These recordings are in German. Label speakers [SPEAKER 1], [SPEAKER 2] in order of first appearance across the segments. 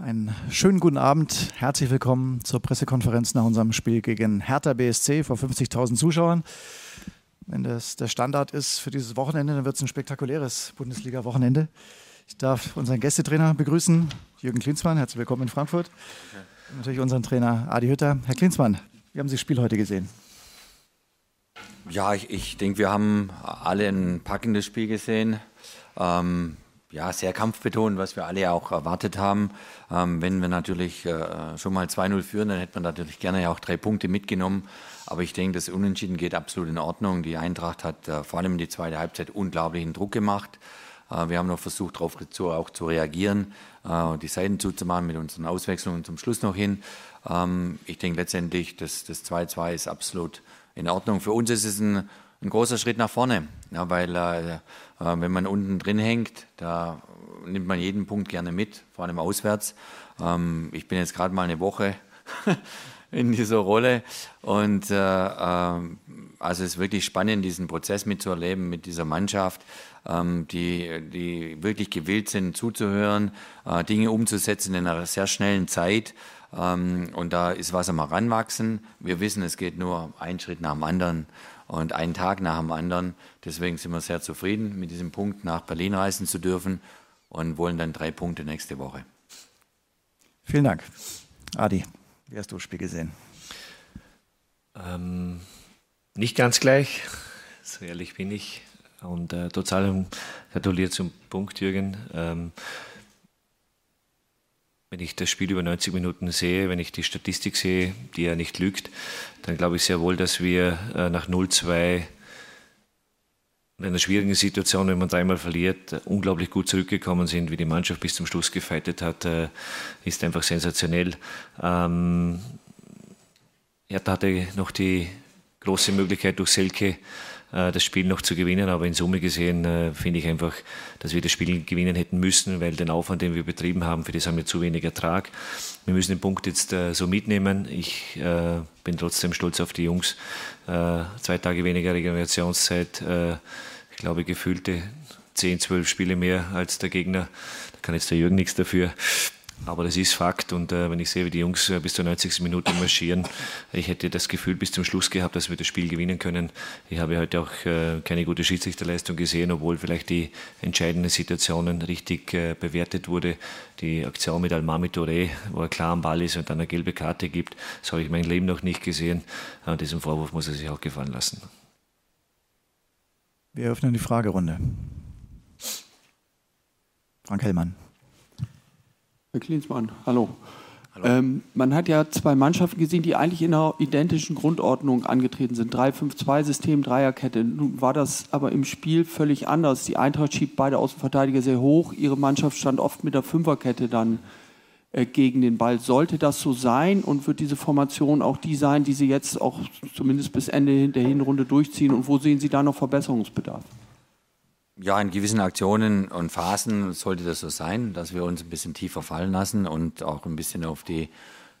[SPEAKER 1] einen schönen guten Abend. Herzlich willkommen zur Pressekonferenz nach unserem Spiel gegen Hertha BSC vor 50.000 Zuschauern. Wenn das der Standard ist für dieses Wochenende, dann wird es ein spektakuläres Bundesliga-Wochenende. Ich darf unseren Gästetrainer begrüßen, Jürgen Klinsmann. Herzlich willkommen in Frankfurt. Und natürlich unseren Trainer Adi Hütter. Herr Klinsmann, wie haben Sie das Spiel heute gesehen?
[SPEAKER 2] Ja, ich, ich denke, wir haben alle ein packendes Spiel gesehen. Ähm, ja, sehr kampfbetont, was wir alle auch erwartet haben. Ähm, wenn wir natürlich äh, schon mal 2-0 führen, dann hätte man natürlich gerne ja auch drei Punkte mitgenommen. Aber ich denke, das Unentschieden geht absolut in Ordnung. Die Eintracht hat äh, vor allem in die zweite Halbzeit unglaublichen Druck gemacht. Äh, wir haben noch versucht, darauf zu, auch zu reagieren, äh, die Seiten zuzumachen mit unseren Auswechslungen zum Schluss noch hin. Ähm, ich denke letztendlich, das 2-2 ist absolut in Ordnung. Für uns ist es ein, ein großer Schritt nach vorne, ja, weil äh, äh, wenn man unten drin hängt, da nimmt man jeden Punkt gerne mit, vor allem auswärts. Ähm, ich bin jetzt gerade mal eine Woche in dieser Rolle und äh, äh, also es ist wirklich spannend, diesen Prozess mitzuerleben mit dieser Mannschaft, ähm, die, die wirklich gewillt sind zuzuhören, äh, Dinge umzusetzen in einer sehr schnellen Zeit. Ähm, und da ist was am Heranwachsen. Wir wissen, es geht nur ein Schritt nach dem anderen und einen Tag nach dem anderen. Deswegen sind wir sehr zufrieden, mit diesem Punkt nach Berlin reisen zu dürfen und wollen dann drei Punkte nächste Woche.
[SPEAKER 1] Vielen Dank. Adi, wie hast du das Spiel gesehen?
[SPEAKER 3] Ähm, nicht ganz gleich, so ehrlich bin ich. Und äh, total gratuliert zum Punkt, Jürgen. Ähm, wenn ich das Spiel über 90 Minuten sehe, wenn ich die Statistik sehe, die ja nicht lügt, dann glaube ich sehr wohl, dass wir äh, nach 0-2 in einer schwierigen Situation, wenn man dreimal verliert, unglaublich gut zurückgekommen sind, wie die Mannschaft bis zum Schluss gefeitet hat, äh, ist einfach sensationell. Ähm, Hertha hatte noch die große Möglichkeit durch Selke das Spiel noch zu gewinnen. Aber in Summe gesehen äh, finde ich einfach, dass wir das Spiel gewinnen hätten müssen, weil den Aufwand, den wir betrieben haben, für das haben wir zu wenig Ertrag. Wir müssen den Punkt jetzt äh, so mitnehmen. Ich äh, bin trotzdem stolz auf die Jungs. Äh, zwei Tage weniger Regenerationszeit. Äh, ich glaube, gefühlte 10, 12 Spiele mehr als der Gegner. Da kann jetzt der Jürgen nichts dafür. Aber das ist Fakt und äh, wenn ich sehe, wie die Jungs äh, bis zur 90. Minute marschieren, ich hätte das Gefühl bis zum Schluss gehabt, dass wir das Spiel gewinnen können. Ich habe heute auch äh, keine gute Schiedsrichterleistung gesehen, obwohl vielleicht die entscheidenden Situationen richtig äh, bewertet wurde. Die Aktion mit Almami Touré, wo er klar am Ball ist und dann eine gelbe Karte gibt, das habe ich mein Leben noch nicht gesehen. Und diesen Vorwurf muss er sich auch gefallen lassen.
[SPEAKER 1] Wir öffnen die Fragerunde. Frank Hellmann.
[SPEAKER 4] Herr Klinsmann, hallo. hallo. Ähm, man hat ja zwei Mannschaften gesehen, die eigentlich in einer identischen Grundordnung angetreten sind. 3-5-2-System, Dreierkette. Nun war das aber im Spiel völlig anders. Die Eintracht schiebt beide Außenverteidiger sehr hoch. Ihre Mannschaft stand oft mit der Fünferkette dann äh, gegen den Ball. Sollte das so sein und wird diese Formation auch die sein, die Sie jetzt auch zumindest bis Ende der Hinrunde durchziehen? Und wo sehen Sie da noch Verbesserungsbedarf?
[SPEAKER 2] Ja, in gewissen Aktionen und Phasen sollte das so sein, dass wir uns ein bisschen tiefer fallen lassen und auch ein bisschen auf die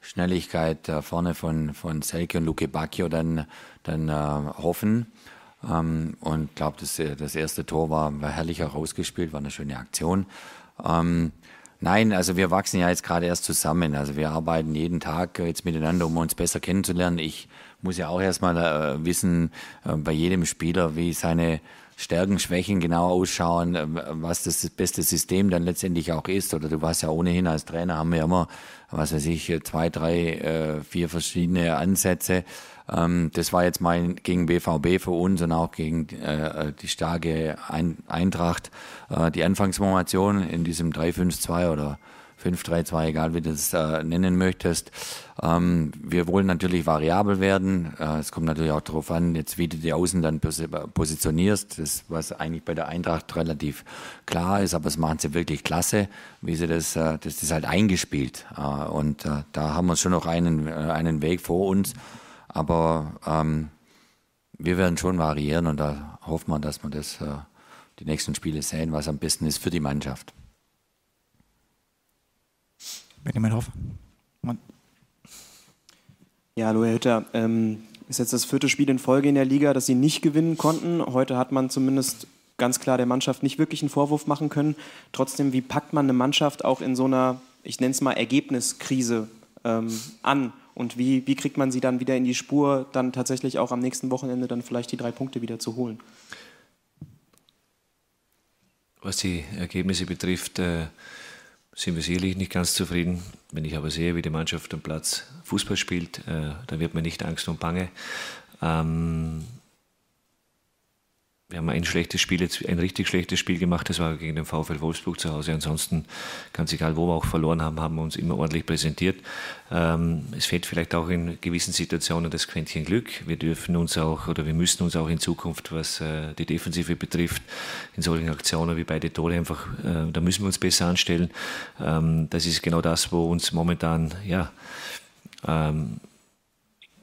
[SPEAKER 2] Schnelligkeit da vorne von, von Selke und Luke Bacchio dann, dann äh, hoffen. Ähm, und glaube, das, das erste Tor war, war herrlich herausgespielt, war eine schöne Aktion. Ähm, nein, also wir wachsen ja jetzt gerade erst zusammen. Also wir arbeiten jeden Tag jetzt miteinander, um uns besser kennenzulernen. Ich muss ja auch erstmal äh, wissen, äh, bei jedem Spieler, wie seine Stärken, Schwächen genau ausschauen, äh, was das beste System dann letztendlich auch ist. Oder du warst ja ohnehin als Trainer, haben wir immer, was weiß ich, zwei, drei, äh, vier verschiedene Ansätze. Ähm, das war jetzt mal gegen BVB für uns und auch gegen äh, die starke Eintracht. Die Anfangsformation in diesem 3-5-2 oder 5-3-2, egal wie du das äh, nennen möchtest. Ähm, wir wollen natürlich variabel werden. Äh, es kommt natürlich auch darauf an, jetzt wie du die Außen dann positionierst. Das, was eigentlich bei der Eintracht relativ klar ist, aber das machen sie wirklich klasse, wie sie das, äh, das ist halt eingespielt. Äh, und äh, da haben wir schon noch einen, äh, einen Weg vor uns. Aber ähm, wir werden schon variieren und da hoffen wir, dass wir das äh, die nächsten Spiele sehen, was am besten ist für die Mannschaft.
[SPEAKER 1] Benjamin Hoff.
[SPEAKER 5] Mann. Ja, hallo Herr Hütter. Ähm, ist jetzt das vierte Spiel in Folge in der Liga, das Sie nicht gewinnen konnten. Heute hat man zumindest ganz klar der Mannschaft nicht wirklich einen Vorwurf machen können. Trotzdem, wie packt man eine Mannschaft auch in so einer ich nenne es mal Ergebniskrise ähm, an? Und wie, wie kriegt man sie dann wieder in die Spur, dann tatsächlich auch am nächsten Wochenende dann vielleicht die drei Punkte wieder zu holen?
[SPEAKER 3] Was die Ergebnisse betrifft, äh, sind wir sicherlich nicht ganz zufrieden. Wenn ich aber sehe, wie die Mannschaft am Platz Fußball spielt, äh, dann wird mir nicht Angst und Bange. Ähm, wir haben ein schlechtes Spiel, ein richtig schlechtes Spiel gemacht, das war gegen den VfL Wolfsburg zu Hause. Ansonsten, ganz egal, wo wir auch verloren haben, haben wir uns immer ordentlich präsentiert. Ähm, es fehlt vielleicht auch in gewissen Situationen das Quäntchen Glück. Wir dürfen uns auch oder wir müssen uns auch in Zukunft, was äh, die Defensive betrifft, in solchen Aktionen wie beide Tore einfach, äh, da müssen wir uns besser anstellen. Ähm, das ist genau das, wo uns momentan, ja, ähm,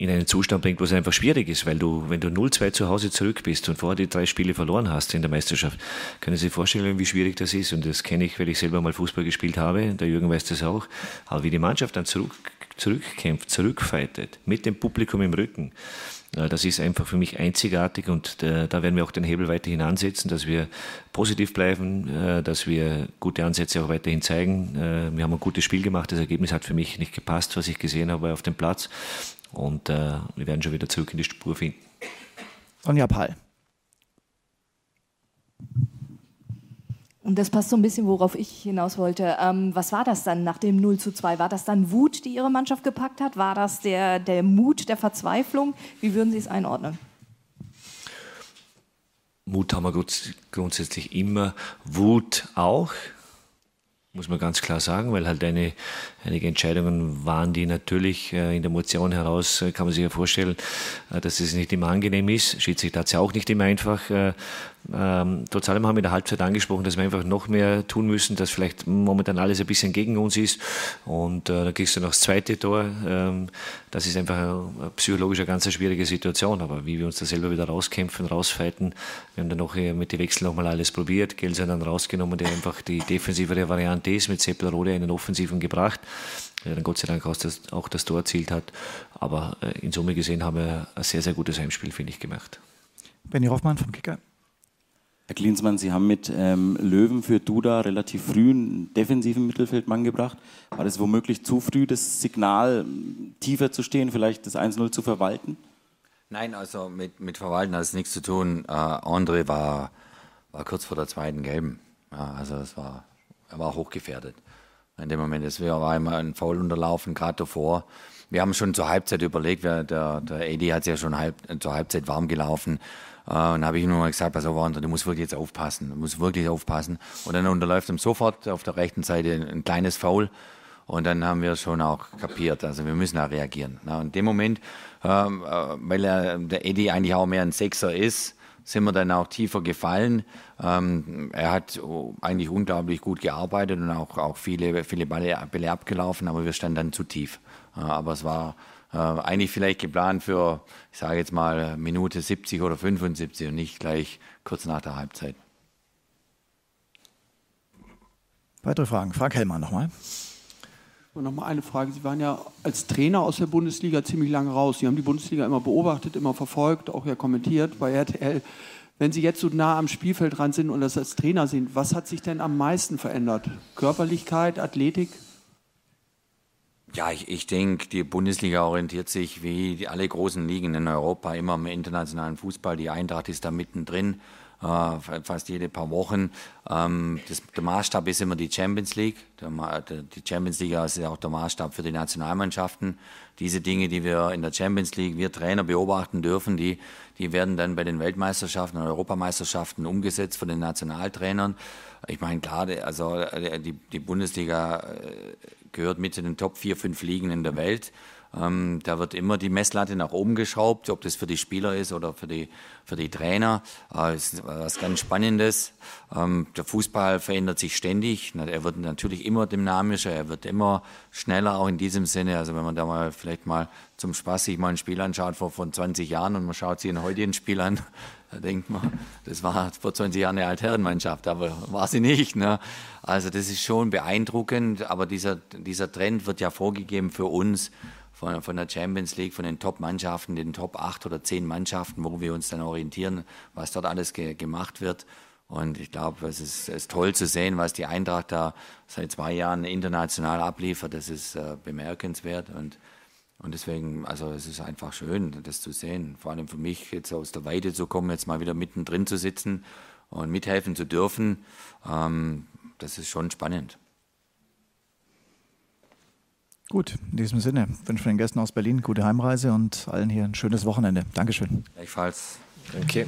[SPEAKER 3] in einen Zustand bringt, wo es einfach schwierig ist, weil du, wenn du 0-2 zu Hause zurück bist und vorher die drei Spiele verloren hast in der Meisterschaft, können Sie sich vorstellen, wie schwierig das ist. Und das kenne ich, weil ich selber mal Fußball gespielt habe. Der Jürgen weiß das auch. Aber wie die Mannschaft dann zurück, zurückkämpft, zurückfightet, mit dem Publikum im Rücken, das ist einfach für mich einzigartig und äh, da werden wir auch den Hebel weiterhin ansetzen, dass wir positiv bleiben, äh, dass wir gute Ansätze auch weiterhin zeigen. Äh, wir haben ein gutes Spiel gemacht, das Ergebnis hat für mich nicht gepasst, was ich gesehen habe auf dem Platz. Und äh, wir werden schon wieder zurück in die Spur finden.
[SPEAKER 1] Sonja Pall.
[SPEAKER 6] Und das passt so ein bisschen, worauf ich hinaus wollte. Ähm, was war das dann nach dem 0 zu 2? War das dann Wut, die Ihre Mannschaft gepackt hat? War das der, der Mut der Verzweiflung? Wie würden Sie es einordnen?
[SPEAKER 3] Mut haben wir grundsätzlich immer, Wut auch muss man ganz klar sagen, weil halt eine, einige Entscheidungen waren, die natürlich äh, in der Motion heraus, äh, kann man sich ja vorstellen, äh, dass es nicht immer angenehm ist. Schiedsrichter hat es ja auch nicht immer einfach. Ähm, trotz allem haben wir in der Halbzeit angesprochen, dass wir einfach noch mehr tun müssen, dass vielleicht momentan alles ein bisschen gegen uns ist. Und äh, dann kriegst du noch das zweite Tor. Ähm, das ist einfach eine, psychologisch eine ganz schwierige Situation. Aber wie wir uns da selber wieder rauskämpfen, rausfighten, wir haben dann noch mit den Wechseln nochmal alles probiert. Gelser dann rausgenommen, der einfach die defensivere Variante ist, mit Seppelrode einen offensiven gebracht der dann Gott sei Dank auch das, auch das Tor erzielt hat. Aber äh, in Summe gesehen haben wir ein sehr, sehr gutes Heimspiel, finde ich, gemacht.
[SPEAKER 1] Benny Hoffmann vom Kicker.
[SPEAKER 7] Herr Klinsmann, Sie haben mit ähm, Löwen für Duda relativ früh einen defensiven Mittelfeldmann gebracht. War das womöglich zu früh, das Signal tiefer zu stehen, vielleicht das 1-0 zu verwalten?
[SPEAKER 2] Nein, also mit, mit Verwalten hat es nichts zu tun. Äh, André war, war kurz vor der zweiten Gelben. Ja, also es war, er war hochgefährdet. In dem Moment, es war immer ein Foul unterlaufen, gerade davor. Wir haben schon zur Halbzeit überlegt, der, der Edi hat es ja schon halb, zur Halbzeit warm gelaufen. Äh, und habe ich nur mal gesagt, pass auf, du musst wirklich jetzt aufpassen, du musst wirklich aufpassen. Und dann unterläuft ihm sofort auf der rechten Seite ein kleines Foul. Und dann haben wir schon auch kapiert, also wir müssen da reagieren. Und in dem Moment, ähm, äh, weil er, der Eddie eigentlich auch mehr ein Sechser ist, sind wir dann auch tiefer gefallen. Ähm, er hat eigentlich unglaublich gut gearbeitet und auch, auch viele, viele Bälle, Bälle abgelaufen, aber wir standen dann zu tief. Äh, aber es war äh, eigentlich vielleicht geplant für, ich sage jetzt mal, Minute 70 oder 75 und nicht gleich kurz nach der Halbzeit.
[SPEAKER 1] Weitere Fragen? Frank Hellmann nochmal.
[SPEAKER 4] Und nochmal eine Frage. Sie waren ja als Trainer aus der Bundesliga ziemlich lange raus. Sie haben die Bundesliga immer beobachtet, immer verfolgt, auch ja kommentiert bei RTL. Wenn Sie jetzt so nah am Spielfeld dran sind und das als Trainer sind, was hat sich denn am meisten verändert? Körperlichkeit, Athletik?
[SPEAKER 2] Ja, ich, ich denke, die Bundesliga orientiert sich wie alle großen Ligen in Europa immer im internationalen Fußball. Die Eintracht ist da mittendrin, äh, fast jede paar Wochen. Ähm, das, der Maßstab ist immer die Champions League. Der, der, die Champions League ist auch der Maßstab für die Nationalmannschaften. Diese Dinge, die wir in der Champions League, wir Trainer beobachten dürfen, die, die werden dann bei den Weltmeisterschaften und Europameisterschaften umgesetzt von den Nationaltrainern. Ich meine, klar, also äh, die, die Bundesliga äh, gehört mit zu den Top 4, 5 Ligen in der Welt. Ähm, da wird immer die Messlatte nach oben geschraubt, ob das für die Spieler ist oder für die, für die Trainer. Äh, ist was ganz Spannendes. Ähm, der Fußball verändert sich ständig. Er wird natürlich immer dynamischer, er wird immer schneller, auch in diesem Sinne. Also wenn man da mal vielleicht mal zum Spaß sich mal ein Spiel anschaut vor, von 20 Jahren und man schaut sich ein heutigen Spiel an, da denkt man, das war vor 20 Jahren eine Altherrenmannschaft, aber war sie nicht. Ne? Also das ist schon beeindruckend, aber dieser, dieser Trend wird ja vorgegeben für uns von, von der Champions League, von den Top-Mannschaften, den Top 8 oder 10 Mannschaften, wo wir uns dann orientieren, was dort alles ge gemacht wird. Und ich glaube, es ist, ist, toll zu sehen, was die Eintracht da seit zwei Jahren international abliefert. Das ist äh, bemerkenswert und, und deswegen, also es ist einfach schön, das zu sehen. Vor allem für mich, jetzt aus der Weite zu kommen, jetzt mal wieder mittendrin zu sitzen und mithelfen zu dürfen, ähm, das ist schon spannend.
[SPEAKER 1] Gut, in diesem Sinne wünsche den Gästen aus Berlin gute Heimreise und allen hier ein schönes Wochenende. Dankeschön.
[SPEAKER 2] Gleichfalls.
[SPEAKER 3] Danke.